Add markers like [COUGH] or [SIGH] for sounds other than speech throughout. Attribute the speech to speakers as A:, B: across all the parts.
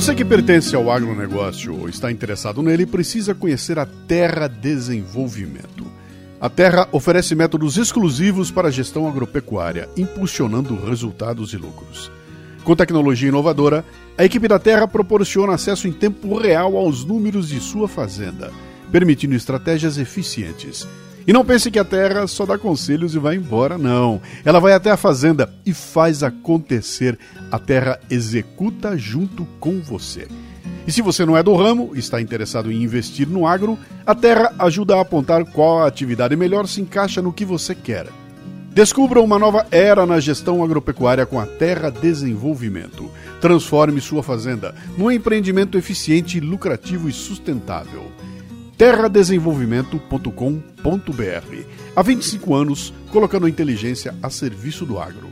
A: Você que pertence ao agronegócio ou está interessado nele precisa conhecer a Terra Desenvolvimento. A Terra oferece métodos exclusivos para a gestão agropecuária, impulsionando resultados e lucros. Com tecnologia inovadora, a equipe da Terra proporciona acesso em tempo real aos números de sua fazenda, permitindo estratégias eficientes. E não pense que a Terra só dá conselhos e vai embora, não. Ela vai até a fazenda e faz acontecer. A Terra executa junto com você. E se você não é do ramo e está interessado em investir no agro, a Terra ajuda a apontar qual atividade melhor se encaixa no que você quer. Descubra uma nova era na gestão agropecuária com a Terra Desenvolvimento. Transforme sua fazenda num empreendimento eficiente, lucrativo e sustentável. terradesenvolvimento.com.br. Há 25 anos, colocando a inteligência a serviço do agro.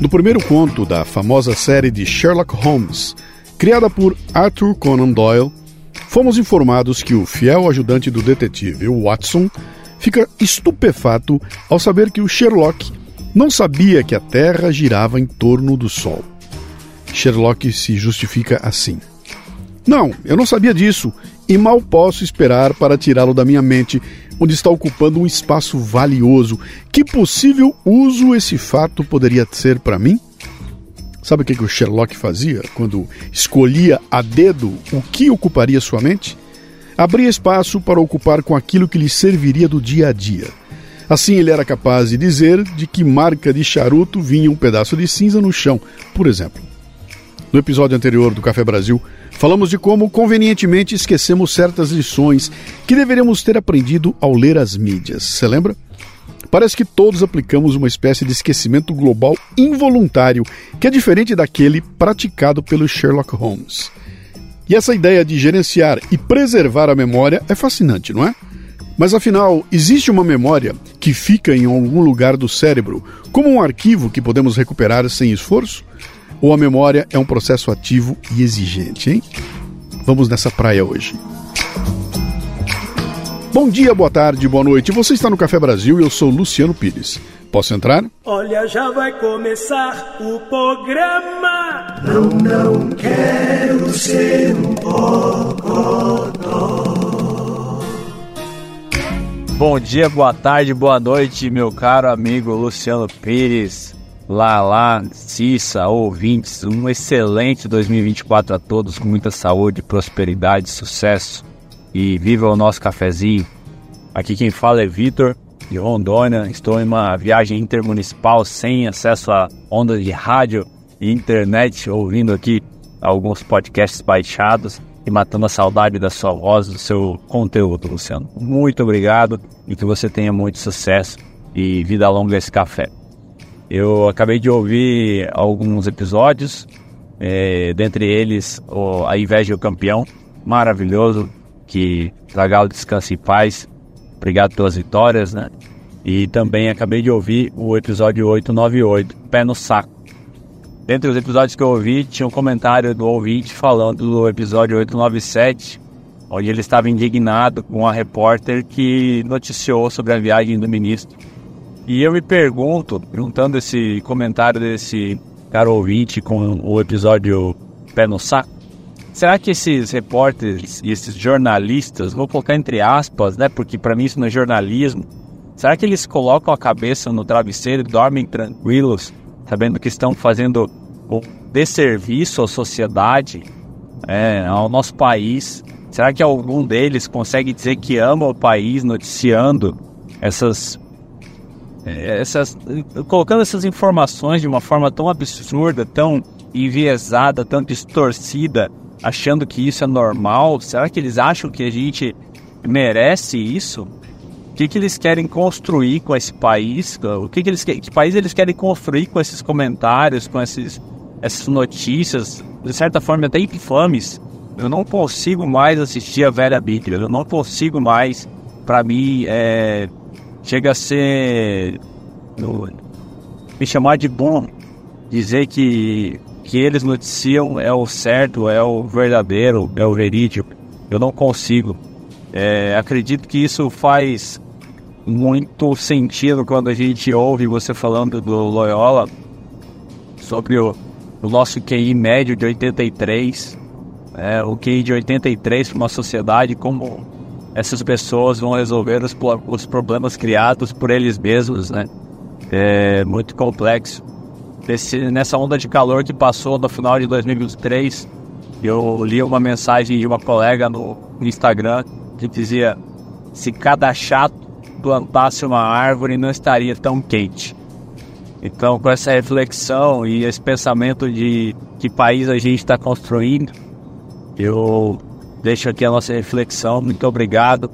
A: No primeiro conto da famosa série de Sherlock Holmes, criada por Arthur Conan Doyle, fomos informados que o fiel ajudante do detetive, Watson, fica estupefato ao saber que o Sherlock não sabia que a Terra girava em torno do Sol. Sherlock se justifica assim: Não, eu não sabia disso e mal posso esperar para tirá-lo da minha mente, onde está ocupando um espaço valioso. Que possível uso esse fato poderia ser para mim? Sabe o que, que o Sherlock fazia quando escolhia a dedo o que ocuparia sua mente? Abria espaço para ocupar com aquilo que lhe serviria do dia a dia. Assim ele era capaz de dizer de que marca de charuto vinha um pedaço de cinza no chão, por exemplo. No episódio anterior do Café Brasil, falamos de como convenientemente esquecemos certas lições que deveríamos ter aprendido ao ler as mídias. Você lembra? Parece que todos aplicamos uma espécie de esquecimento global involuntário, que é diferente daquele praticado pelo Sherlock Holmes. E essa ideia de gerenciar e preservar a memória é fascinante, não é? Mas afinal, existe uma memória que fica em algum lugar do cérebro, como um arquivo que podemos recuperar sem esforço? Ou a memória é um processo ativo e exigente, hein? Vamos nessa praia hoje. Bom dia, boa tarde, boa noite. Você está no Café Brasil e eu sou Luciano Pires. Posso entrar?
B: Olha, já vai começar o programa.
C: Não, não quero ser um bocodó.
D: Bom dia, boa tarde, boa noite, meu caro amigo Luciano Pires. Lá, lá, Cissa, ouvintes, um excelente 2024 a todos, com muita saúde, prosperidade, sucesso e viva o nosso cafezinho. Aqui quem fala é Vitor, de Rondônia. Estou em uma viagem intermunicipal sem acesso a ondas de rádio e internet, ouvindo aqui alguns podcasts baixados e matando a saudade da sua voz, do seu conteúdo, Luciano. Muito obrigado e que você tenha muito sucesso e vida longa esse café. Eu acabei de ouvir alguns episódios, é, dentre eles o A Inveja e o Campeão, maravilhoso, que Zagallo descanse em paz, obrigado pelas vitórias, né? E também acabei de ouvir o episódio 898, Pé no Saco. Dentre os episódios que eu ouvi, tinha um comentário do ouvinte falando do episódio 897, onde ele estava indignado com a repórter que noticiou sobre a viagem do ministro e eu me pergunto, perguntando esse comentário desse cara ouvinte com o episódio Pé no Saco, será que esses repórteres e esses jornalistas, vou colocar entre aspas, né, porque para mim isso não é jornalismo, será que eles colocam a cabeça no travesseiro e dormem tranquilos, sabendo que estão fazendo um desserviço à sociedade, é, ao nosso país? Será que algum deles consegue dizer que ama o país noticiando essas essas, colocando essas informações de uma forma tão absurda, tão enviesada, tão distorcida, achando que isso é normal? Será que eles acham que a gente merece isso? O que, que eles querem construir com esse país? O que, que eles que país eles querem construir com esses comentários, com esses, essas notícias, de certa forma até infames? Eu não consigo mais assistir a velha Bíblia, eu não consigo mais, para mim, é, chega a ser no, me chamar de bom, dizer que, que eles noticiam é o certo, é o verdadeiro, é o verídico. Eu não consigo. É, acredito que isso faz muito sentido quando a gente ouve você falando do Loyola sobre o, o nosso QI médio de 83, é, o QI de 83 para uma sociedade, como essas pessoas vão resolver os, os problemas criados por eles mesmos, né? É muito complexo. Desse, nessa onda de calor que passou no final de 2023, eu li uma mensagem de uma colega no Instagram que dizia: se cada chato plantasse uma árvore, não estaria tão quente. Então, com essa reflexão e esse pensamento de que país a gente está construindo, eu deixo aqui a nossa reflexão. Muito obrigado.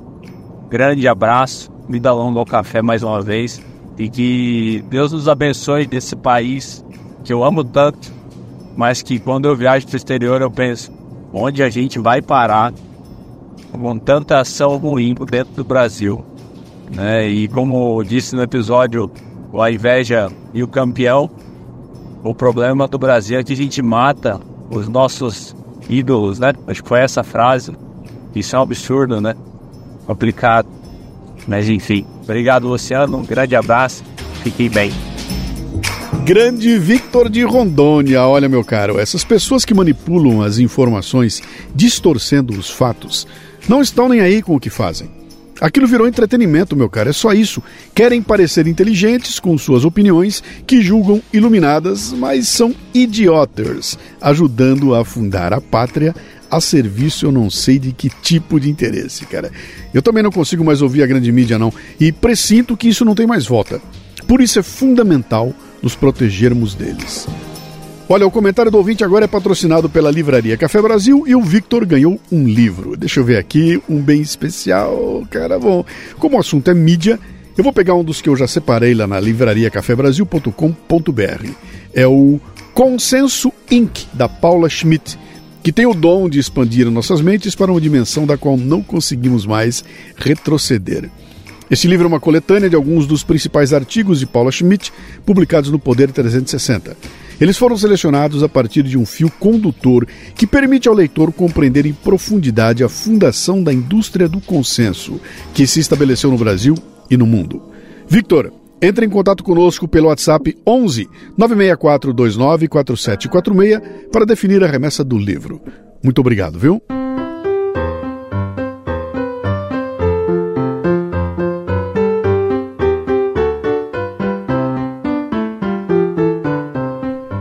D: Grande abraço. Vida longa ao café mais uma vez. E que Deus nos abençoe desse país que eu amo tanto, mas que quando eu viajo para o exterior eu penso: onde a gente vai parar com tanta ação ruim dentro do Brasil? Né? E como disse no episódio a inveja e o campeão, o problema do Brasil é que a gente mata os nossos ídolos, né? Acho que foi essa frase. Isso é um absurdo, né? Complicado. Mas enfim. Obrigado, Luciano. Um grande abraço. Fiquem bem.
A: Grande Victor de Rondônia, olha meu caro, essas pessoas que manipulam as informações, distorcendo os fatos, não estão nem aí com o que fazem. Aquilo virou entretenimento, meu cara, é só isso. Querem parecer inteligentes com suas opiniões que julgam iluminadas, mas são idiotas, ajudando a afundar a pátria a serviço eu não sei de que tipo de interesse, cara. Eu também não consigo mais ouvir a grande mídia, não, e presinto que isso não tem mais volta. Por isso é fundamental nos protegermos deles. Olha, o comentário do ouvinte agora é patrocinado pela Livraria Café Brasil e o Victor ganhou um livro. Deixa eu ver aqui, um bem especial, cara. Bom, como o assunto é mídia, eu vou pegar um dos que eu já separei lá na livrariacafebrasil.com.br. É o Consenso Inc., da Paula Schmidt, que tem o dom de expandir nossas mentes para uma dimensão da qual não conseguimos mais retroceder. Esse livro é uma coletânea de alguns dos principais artigos de Paula Schmidt publicados no Poder 360. Eles foram selecionados a partir de um fio condutor que permite ao leitor compreender em profundidade a fundação da indústria do consenso que se estabeleceu no Brasil e no mundo. Victor, entre em contato conosco pelo WhatsApp 11 964 29 4746 para definir a remessa do livro. Muito obrigado, viu?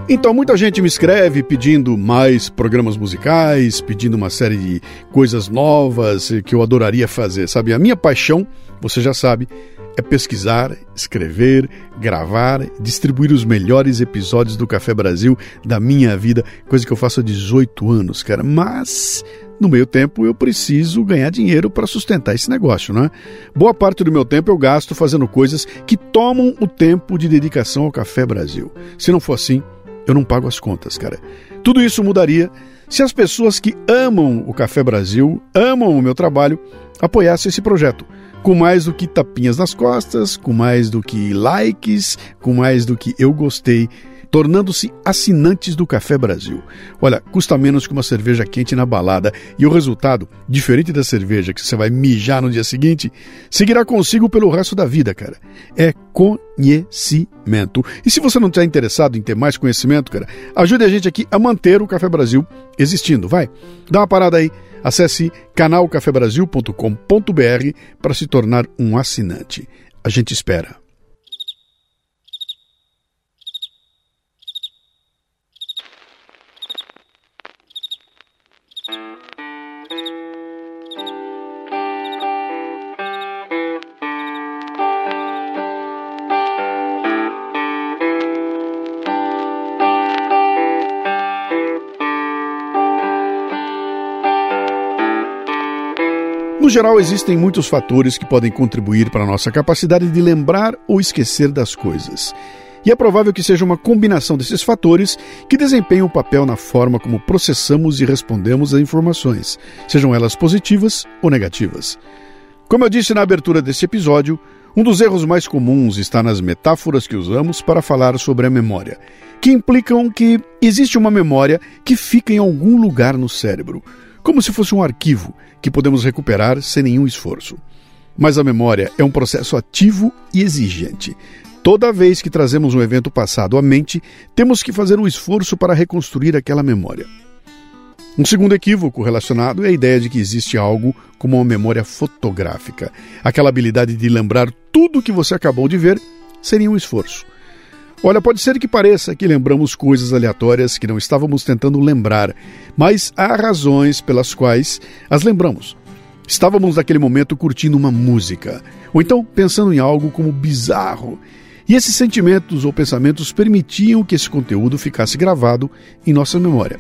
A: Então, muita gente me escreve pedindo mais programas musicais, pedindo uma série de coisas novas que eu adoraria fazer, sabe? A minha paixão, você já sabe, é pesquisar, escrever, gravar, distribuir os melhores episódios do Café Brasil da minha vida, coisa que eu faço há 18 anos, cara. Mas no meio tempo eu preciso ganhar dinheiro para sustentar esse negócio, né? Boa parte do meu tempo eu gasto fazendo coisas que tomam o tempo de dedicação ao Café Brasil. Se não for assim, eu não pago as contas, cara. Tudo isso mudaria se as pessoas que amam o Café Brasil, amam o meu trabalho, apoiassem esse projeto. Com mais do que tapinhas nas costas, com mais do que likes, com mais do que eu gostei tornando-se assinantes do Café Brasil. Olha, custa menos que uma cerveja quente na balada e o resultado, diferente da cerveja que você vai mijar no dia seguinte, seguirá consigo pelo resto da vida, cara. É conhecimento. E se você não está interessado em ter mais conhecimento, cara, ajude a gente aqui a manter o Café Brasil existindo. Vai, dá uma parada aí. Acesse canalcafebrasil.com.br para se tornar um assinante. A gente espera. Geral, existem muitos fatores que podem contribuir para a nossa capacidade de lembrar ou esquecer das coisas. E é provável que seja uma combinação desses fatores que desempenham um papel na forma como processamos e respondemos a informações, sejam elas positivas ou negativas. Como eu disse na abertura desse episódio, um dos erros mais comuns está nas metáforas que usamos para falar sobre a memória, que implicam que existe uma memória que fica em algum lugar no cérebro, como se fosse um arquivo que podemos recuperar sem nenhum esforço. Mas a memória é um processo ativo e exigente. Toda vez que trazemos um evento passado à mente, temos que fazer um esforço para reconstruir aquela memória. Um segundo equívoco relacionado é a ideia de que existe algo como uma memória fotográfica. Aquela habilidade de lembrar tudo o que você acabou de ver seria um esforço. Olha, pode ser que pareça que lembramos coisas aleatórias que não estávamos tentando lembrar, mas há razões pelas quais as lembramos. Estávamos naquele momento curtindo uma música, ou então pensando em algo como bizarro e esses sentimentos ou pensamentos permitiam que esse conteúdo ficasse gravado em nossa memória.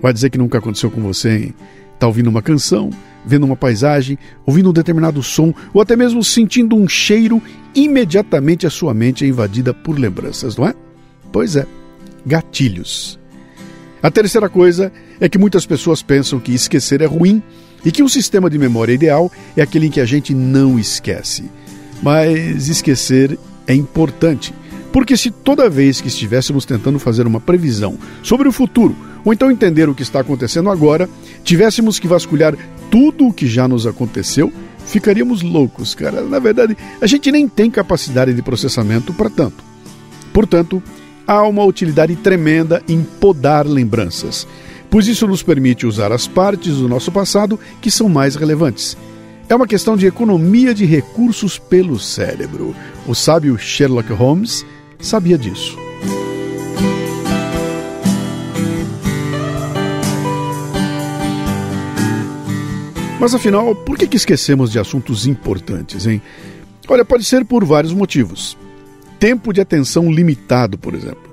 A: Vai dizer que nunca aconteceu com você, hein? Tá ouvindo uma canção, vendo uma paisagem, ouvindo um determinado som ou até mesmo sentindo um cheiro, imediatamente a sua mente é invadida por lembranças, não é? Pois é, gatilhos. A terceira coisa é que muitas pessoas pensam que esquecer é ruim e que um sistema de memória ideal é aquele em que a gente não esquece. Mas esquecer é importante, porque se toda vez que estivéssemos tentando fazer uma previsão sobre o futuro, ou então entender o que está acontecendo agora, tivéssemos que vasculhar tudo o que já nos aconteceu, ficaríamos loucos, cara. Na verdade, a gente nem tem capacidade de processamento para tanto. Portanto, há uma utilidade tremenda em podar lembranças, pois isso nos permite usar as partes do nosso passado que são mais relevantes é uma questão de economia de recursos pelo cérebro. O sábio Sherlock Holmes sabia disso. Mas afinal, por que, que esquecemos de assuntos importantes, hein? Olha, pode ser por vários motivos. Tempo de atenção limitado, por exemplo.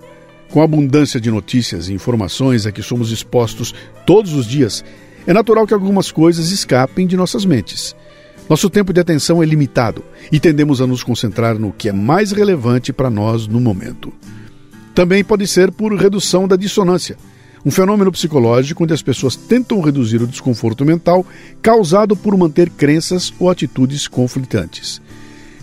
A: Com a abundância de notícias e informações a que somos expostos todos os dias, é natural que algumas coisas escapem de nossas mentes. Nosso tempo de atenção é limitado e tendemos a nos concentrar no que é mais relevante para nós no momento. Também pode ser por redução da dissonância, um fenômeno psicológico onde as pessoas tentam reduzir o desconforto mental causado por manter crenças ou atitudes conflitantes.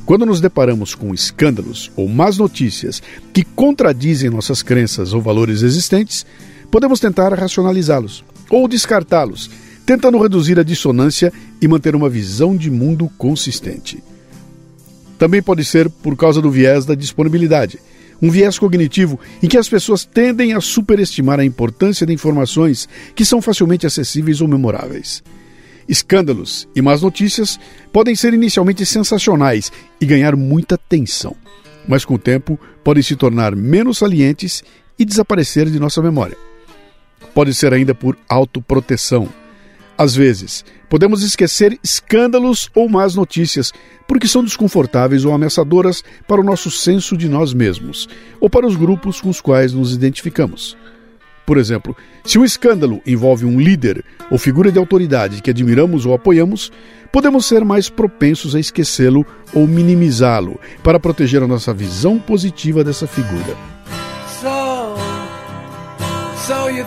A: Quando nos deparamos com escândalos ou más notícias que contradizem nossas crenças ou valores existentes, podemos tentar racionalizá-los ou descartá-los tentando reduzir a dissonância e manter uma visão de mundo consistente. Também pode ser por causa do viés da disponibilidade, um viés cognitivo em que as pessoas tendem a superestimar a importância de informações que são facilmente acessíveis ou memoráveis. Escândalos e más notícias podem ser inicialmente sensacionais e ganhar muita atenção, mas com o tempo podem se tornar menos salientes e desaparecer de nossa memória. Pode ser ainda por autoproteção, às vezes, podemos esquecer escândalos ou más notícias, porque são desconfortáveis ou ameaçadoras para o nosso senso de nós mesmos, ou para os grupos com os quais nos identificamos. Por exemplo, se um escândalo envolve um líder ou figura de autoridade que admiramos ou apoiamos, podemos ser mais propensos a esquecê-lo ou minimizá-lo para proteger a nossa visão positiva dessa figura. So, so you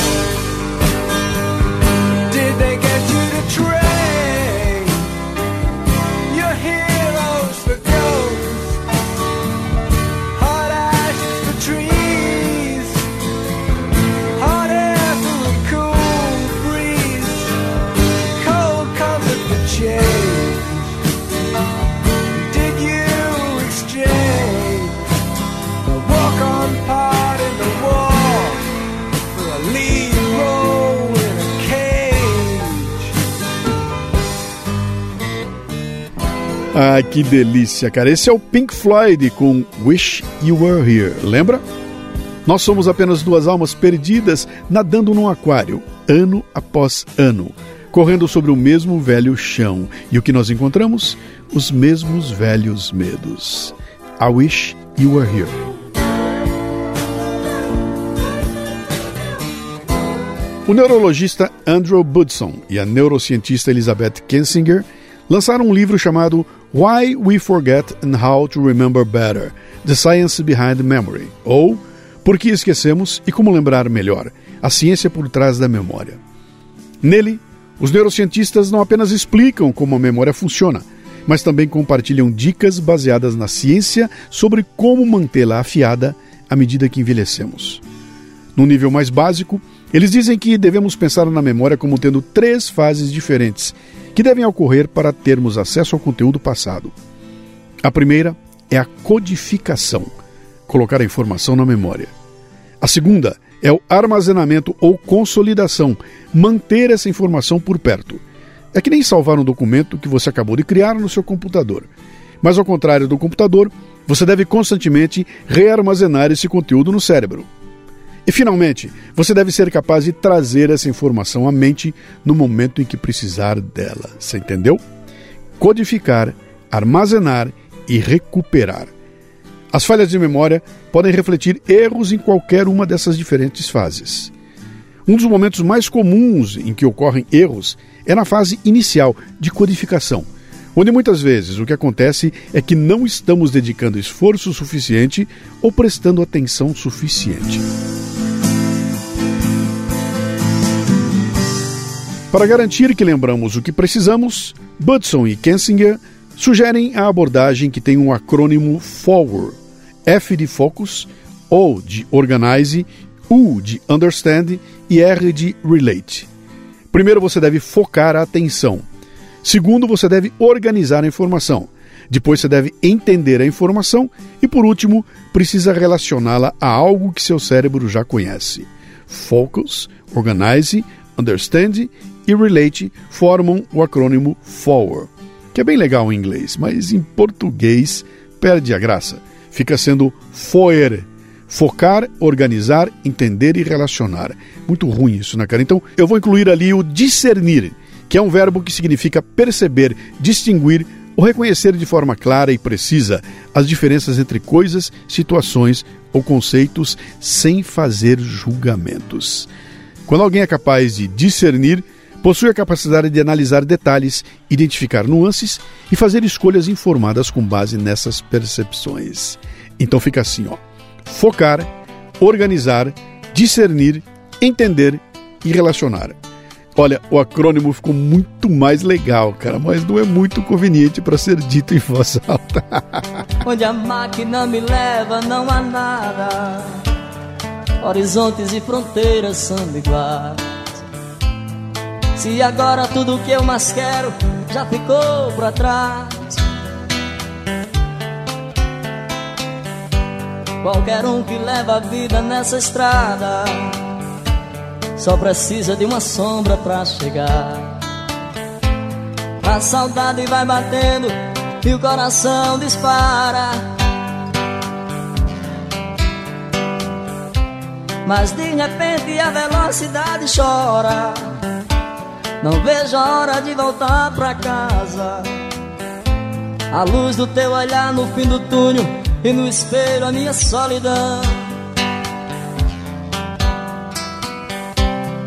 A: Ah, que delícia, cara. Esse é o Pink Floyd com Wish You Were Here, lembra? Nós somos apenas duas almas perdidas nadando num aquário, ano após ano, correndo sobre o mesmo velho chão. E o que nós encontramos? Os mesmos velhos medos. I wish you were here. O neurologista Andrew Budson e a neurocientista Elizabeth Kensinger lançaram um livro chamado Why We Forget and How to Remember Better: The Science Behind Memory, ou Por que esquecemos e como lembrar melhor: a ciência por trás da memória. Nele, os neurocientistas não apenas explicam como a memória funciona, mas também compartilham dicas baseadas na ciência sobre como mantê-la afiada à medida que envelhecemos. No nível mais básico, eles dizem que devemos pensar na memória como tendo três fases diferentes que devem ocorrer para termos acesso ao conteúdo passado. A primeira é a codificação colocar a informação na memória. A segunda é o armazenamento ou consolidação manter essa informação por perto. É que nem salvar um documento que você acabou de criar no seu computador. Mas ao contrário do computador, você deve constantemente rearmazenar esse conteúdo no cérebro. E finalmente, você deve ser capaz de trazer essa informação à mente no momento em que precisar dela. Você entendeu? Codificar, armazenar e recuperar. As falhas de memória podem refletir erros em qualquer uma dessas diferentes fases. Um dos momentos mais comuns em que ocorrem erros é na fase inicial de codificação, onde muitas vezes o que acontece é que não estamos dedicando esforço suficiente ou prestando atenção suficiente. Para garantir que lembramos o que precisamos, Budson e Kensinger sugerem a abordagem que tem um acrônimo FORWARD, F de Focus, O de Organize, U de Understand e R de Relate. Primeiro, você deve focar a atenção. Segundo, você deve organizar a informação. Depois, você deve entender a informação. E, por último, precisa relacioná-la a algo que seu cérebro já conhece. Focus, Organize, Understand e Relate formam o acrônimo FORWARD, que é bem legal em inglês, mas em português perde a graça. Fica sendo FOER, focar, organizar, entender e relacionar. Muito ruim isso, né, cara? Então eu vou incluir ali o discernir, que é um verbo que significa perceber, distinguir ou reconhecer de forma clara e precisa as diferenças entre coisas, situações ou conceitos sem fazer julgamentos. Quando alguém é capaz de discernir, possui a capacidade de analisar detalhes, identificar nuances e fazer escolhas informadas com base nessas percepções. Então fica assim, ó: focar, organizar, discernir, entender e relacionar. Olha, o acrônimo ficou muito mais legal, cara, mas não é muito conveniente para ser dito em voz alta. [LAUGHS]
E: Onde a máquina me leva, não há nada. Horizontes e fronteiras são iguais. Se agora tudo que eu mais quero já ficou pra trás. Qualquer um que leva a vida nessa estrada só precisa de uma sombra pra chegar. A saudade vai batendo e o coração dispara. Mas de repente a velocidade chora. Não vejo a hora de voltar pra casa. A luz do teu olhar no fim do túnel e no espelho a minha solidão.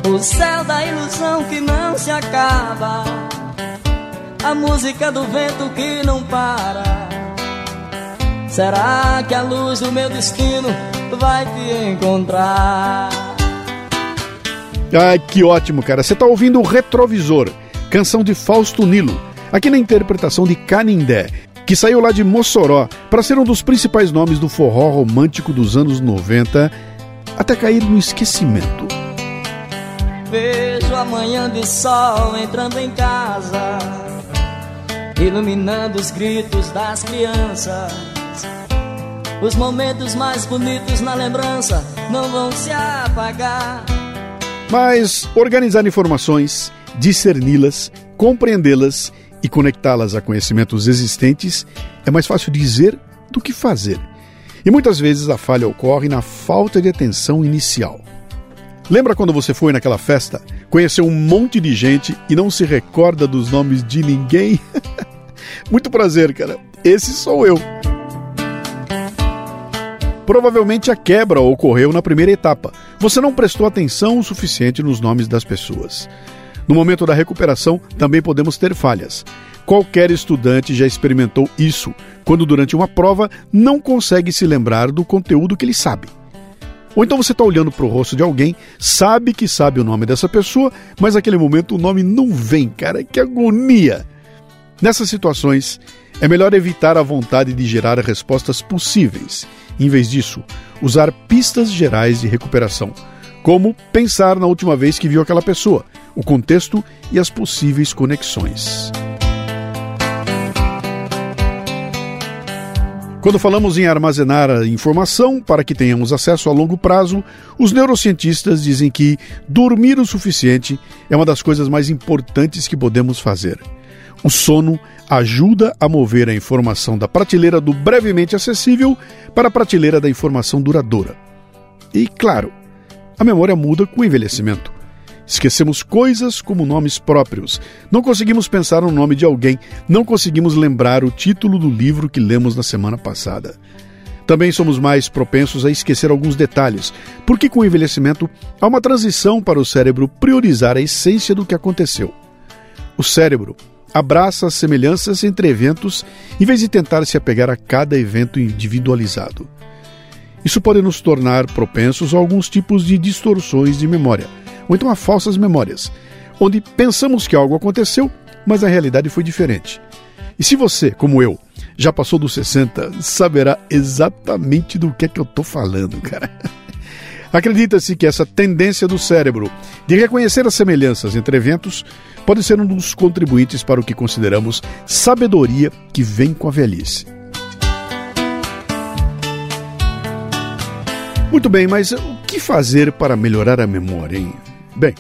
E: O céu da ilusão que não se acaba. A música do vento que não para. Será que a luz do meu destino vai te encontrar?
A: Ai, que ótimo, cara. Você está ouvindo o Retrovisor, canção de Fausto Nilo, aqui na interpretação de Canindé, que saiu lá de Mossoró para ser um dos principais nomes do forró romântico dos anos 90, até cair no esquecimento.
E: Vejo a manhã de sol entrando em casa, iluminando os gritos das crianças. Os momentos mais bonitos na lembrança não vão se apagar.
A: Mas organizar informações, discerni-las, compreendê-las e conectá-las a conhecimentos existentes é mais fácil dizer do que fazer. E muitas vezes a falha ocorre na falta de atenção inicial. Lembra quando você foi naquela festa, conheceu um monte de gente e não se recorda dos nomes de ninguém? [LAUGHS] Muito prazer, cara. Esse sou eu. Provavelmente a quebra ocorreu na primeira etapa. você não prestou atenção o suficiente nos nomes das pessoas. No momento da recuperação, também podemos ter falhas. Qualquer estudante já experimentou isso, quando durante uma prova não consegue se lembrar do conteúdo que ele sabe. Ou então você está olhando para o rosto de alguém, sabe que sabe o nome dessa pessoa, mas naquele momento o nome não vem, cara, que agonia! Nessas situações, é melhor evitar a vontade de gerar respostas possíveis. Em vez disso, usar pistas gerais de recuperação, como pensar na última vez que viu aquela pessoa, o contexto e as possíveis conexões. Quando falamos em armazenar a informação para que tenhamos acesso a longo prazo, os neurocientistas dizem que dormir o suficiente é uma das coisas mais importantes que podemos fazer. O sono ajuda a mover a informação da prateleira do brevemente acessível para a prateleira da informação duradoura. E, claro, a memória muda com o envelhecimento. Esquecemos coisas como nomes próprios. Não conseguimos pensar no nome de alguém. Não conseguimos lembrar o título do livro que lemos na semana passada. Também somos mais propensos a esquecer alguns detalhes, porque com o envelhecimento há uma transição para o cérebro priorizar a essência do que aconteceu. O cérebro abraça as semelhanças entre eventos em vez de tentar se apegar a cada evento individualizado. Isso pode nos tornar propensos a alguns tipos de distorções de memória ou então a falsas memórias, onde pensamos que algo aconteceu, mas a realidade foi diferente. E se você, como eu, já passou dos 60, saberá exatamente do que é que eu estou falando, cara. [LAUGHS] Acredita-se que essa tendência do cérebro de reconhecer as semelhanças entre eventos pode ser um dos contribuintes para o que consideramos sabedoria que vem com a velhice. Muito bem, mas o que fazer para melhorar a memória, hein? Bem,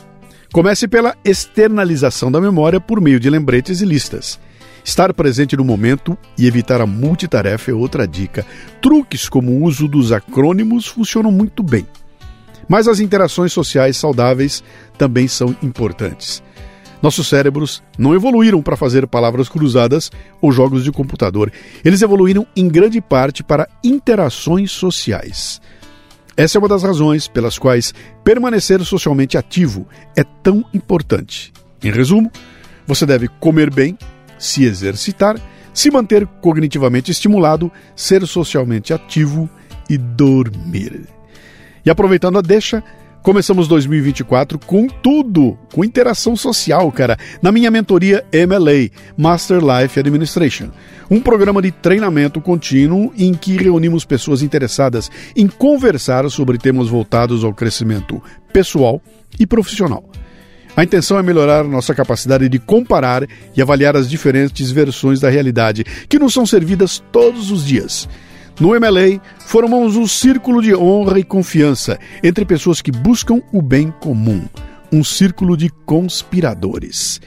A: comece pela externalização da memória por meio de lembretes e listas. Estar presente no momento e evitar a multitarefa é outra dica. Truques como o uso dos acrônimos funcionam muito bem. Mas as interações sociais saudáveis também são importantes. Nossos cérebros não evoluíram para fazer palavras cruzadas ou jogos de computador. Eles evoluíram em grande parte para interações sociais. Essa é uma das razões pelas quais permanecer socialmente ativo é tão importante. Em resumo, você deve comer bem, se exercitar, se manter cognitivamente estimulado, ser socialmente ativo e dormir. E aproveitando a deixa, Começamos 2024 com tudo, com interação social, cara, na minha mentoria MLA, Master Life Administration, um programa de treinamento contínuo em que reunimos pessoas interessadas em conversar sobre temas voltados ao crescimento pessoal e profissional. A intenção é melhorar nossa capacidade de comparar e avaliar as diferentes versões da realidade que nos são servidas todos os dias no MLA, formamos um círculo de honra e confiança entre pessoas que buscam o bem comum, um círculo de conspiradores.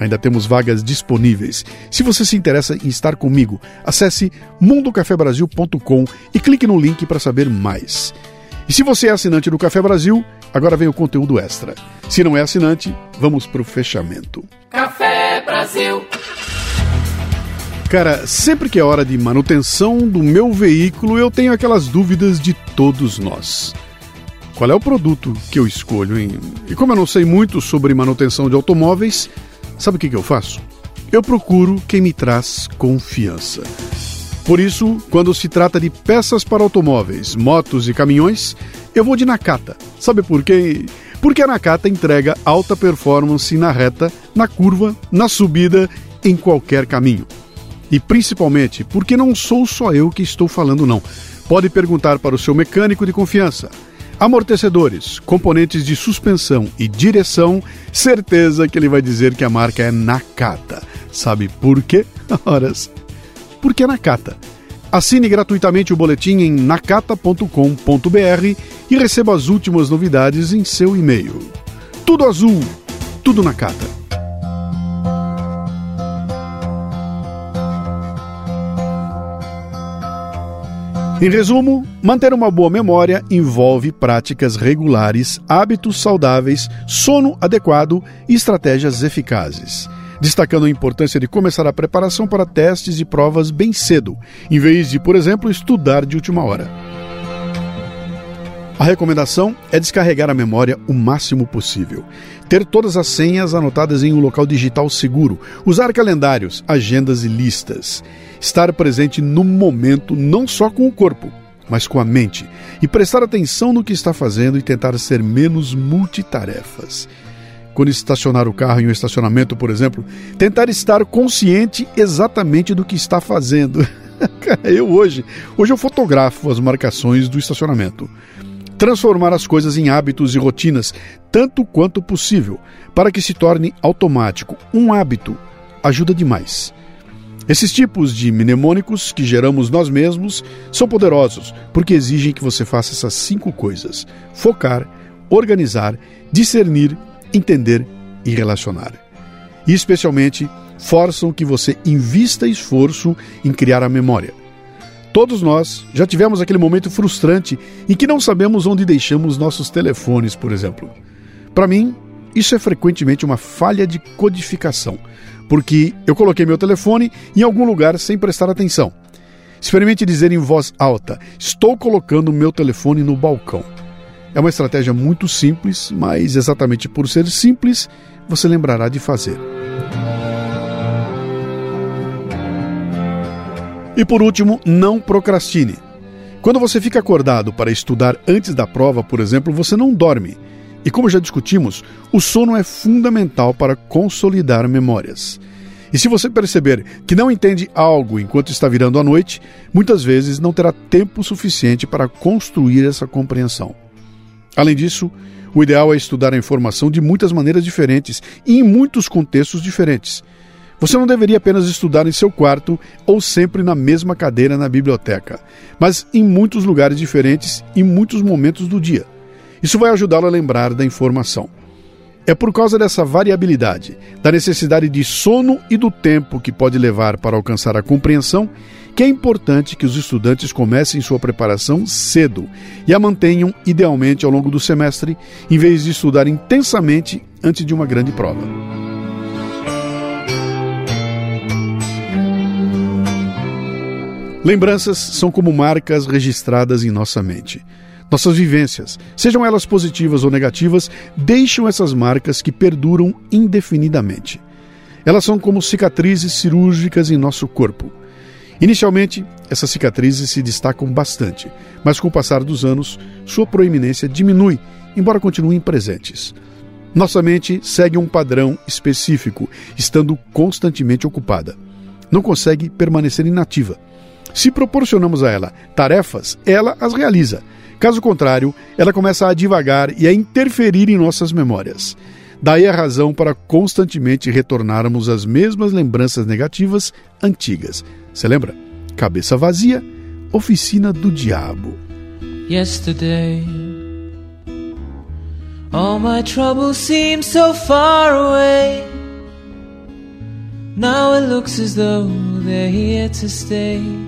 A: Ainda temos vagas disponíveis. Se você se interessa em estar comigo, acesse mundocafebrasil.com e clique no link para saber mais. E se você é assinante do Café Brasil, agora vem o conteúdo extra. Se não é assinante, vamos para o fechamento. Café Brasil! Cara, sempre que é hora de manutenção do meu veículo, eu tenho aquelas dúvidas de todos nós. Qual é o produto que eu escolho, hein? E como eu não sei muito sobre manutenção de automóveis, sabe o que, que eu faço? Eu procuro quem me traz confiança. Por isso, quando se trata de peças para automóveis, motos e caminhões, eu vou de Nakata. Sabe por quê? Porque a Nakata entrega alta performance na reta, na curva, na subida, em qualquer caminho. E principalmente porque não sou só eu que estou falando, não. Pode perguntar para o seu mecânico de confiança. Amortecedores, componentes de suspensão e direção, certeza que ele vai dizer que a marca é Nakata. Sabe por quê? [LAUGHS] Horas. Porque é Nakata. Assine gratuitamente o boletim em nakata.com.br e receba as últimas novidades em seu e-mail. Tudo azul, tudo Nakata. Em resumo, manter uma boa memória envolve práticas regulares, hábitos saudáveis, sono adequado e estratégias eficazes. Destacando a importância de começar a preparação para testes e provas bem cedo, em vez de, por exemplo, estudar de última hora. A recomendação é descarregar a memória o máximo possível. Ter todas as senhas anotadas em um local digital seguro. Usar calendários, agendas e listas. Estar presente no momento, não só com o corpo, mas com a mente. E prestar atenção no que está fazendo e tentar ser menos multitarefas. Quando estacionar o carro em um estacionamento, por exemplo, tentar estar consciente exatamente do que está fazendo. [LAUGHS] eu hoje, hoje eu fotografo as marcações do estacionamento transformar as coisas em hábitos e rotinas, tanto quanto possível, para que se torne automático. Um hábito ajuda demais. Esses tipos de mnemônicos que geramos nós mesmos são poderosos porque exigem que você faça essas cinco coisas: focar, organizar, discernir, entender e relacionar. E especialmente forçam que você invista esforço em criar a memória. Todos nós já tivemos aquele momento frustrante em que não sabemos onde deixamos nossos telefones, por exemplo. Para mim, isso é frequentemente uma falha de codificação, porque eu coloquei meu telefone em algum lugar sem prestar atenção. Experimente dizer em voz alta: Estou colocando meu telefone no balcão. É uma estratégia muito simples, mas exatamente por ser simples, você lembrará de fazer. E por último, não procrastine. Quando você fica acordado para estudar antes da prova, por exemplo, você não dorme. E como já discutimos, o sono é fundamental para consolidar memórias. E se você perceber que não entende algo enquanto está virando a noite, muitas vezes não terá tempo suficiente para construir essa compreensão. Além disso, o ideal é estudar a informação de muitas maneiras diferentes e em muitos contextos diferentes. Você não deveria apenas estudar em seu quarto ou sempre na mesma cadeira na biblioteca, mas em muitos lugares diferentes em muitos momentos do dia. Isso vai ajudá-lo a lembrar da informação. É por causa dessa variabilidade, da necessidade de sono e do tempo que pode levar para alcançar a compreensão, que é importante que os estudantes comecem sua preparação cedo e a mantenham idealmente ao longo do semestre, em vez de estudar intensamente antes de uma grande prova. Lembranças são como marcas registradas em nossa mente. Nossas vivências, sejam elas positivas ou negativas, deixam essas marcas que perduram indefinidamente. Elas são como cicatrizes cirúrgicas em nosso corpo. Inicialmente, essas cicatrizes se destacam bastante, mas com o passar dos anos, sua proeminência diminui, embora continuem presentes. Nossa mente segue um padrão específico, estando constantemente ocupada. Não consegue permanecer inativa se proporcionamos a ela tarefas, ela as realiza. Caso contrário, ela começa a divagar e a interferir em nossas memórias. Daí a razão para constantemente retornarmos às mesmas lembranças negativas antigas. Você lembra? Cabeça vazia, oficina do diabo. Yesterday, all my troubles seem so far away. Now it looks as though they're here to stay.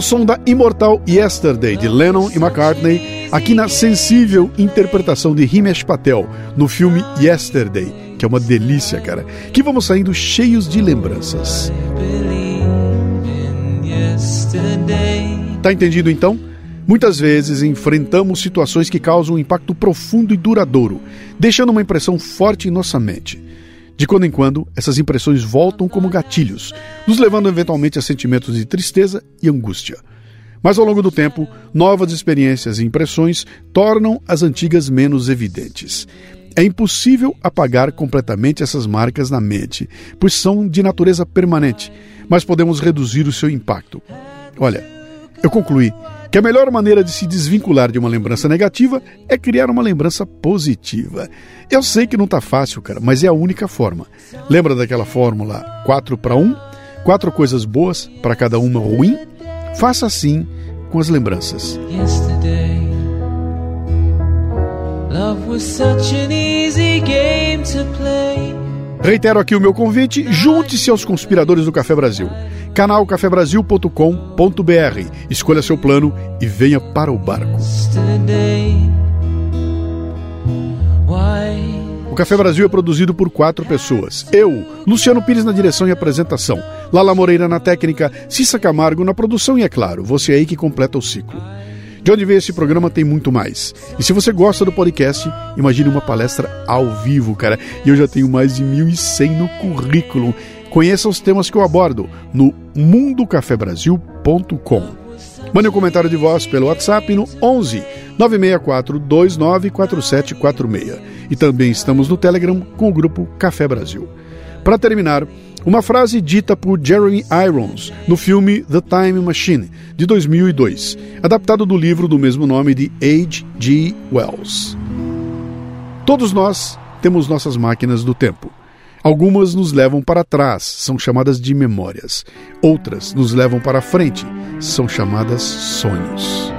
A: Ao som da imortal Yesterday de Lennon e McCartney, aqui na sensível interpretação de Himesh Patel no filme Yesterday, que é uma delícia, cara, que vamos saindo cheios de lembranças. Tá entendido então? Muitas vezes enfrentamos situações que causam um impacto profundo e duradouro, deixando uma impressão forte em nossa mente. De quando em quando, essas impressões voltam como gatilhos, nos levando eventualmente a sentimentos de tristeza e angústia. Mas ao longo do tempo, novas experiências e impressões tornam as antigas menos evidentes. É impossível apagar completamente essas marcas na mente, pois são de natureza permanente, mas podemos reduzir o seu impacto. Olha, eu concluí que a melhor maneira de se desvincular de uma lembrança negativa é criar uma lembrança positiva. Eu sei que não está fácil, cara, mas é a única forma. Lembra daquela fórmula 4 para 1? Quatro coisas boas para cada uma ruim? Faça assim com as lembranças. Reitero aqui o meu convite: junte-se aos conspiradores do Café Brasil. Canal cafebrasil.com.br. Escolha seu plano e venha para o barco. O Café Brasil é produzido por quatro pessoas. Eu, Luciano Pires na direção e apresentação, Lala Moreira na técnica, Cissa Camargo na produção e, é claro, você aí que completa o ciclo. De onde veio esse programa tem muito mais. E se você gosta do podcast, imagine uma palestra ao vivo, cara. E eu já tenho mais de 1.100 no currículo. Conheça os temas que eu abordo no mundocafebrasil.com. Mande um comentário de voz pelo WhatsApp no 11 964 294746. E também estamos no Telegram com o grupo Café Brasil. Para terminar, uma frase dita por Jeremy Irons no filme The Time Machine, de 2002, adaptado do livro do mesmo nome de H. G. Wells. Todos nós temos nossas máquinas do tempo. Algumas nos levam para trás, são chamadas de memórias. Outras nos levam para frente, são chamadas sonhos.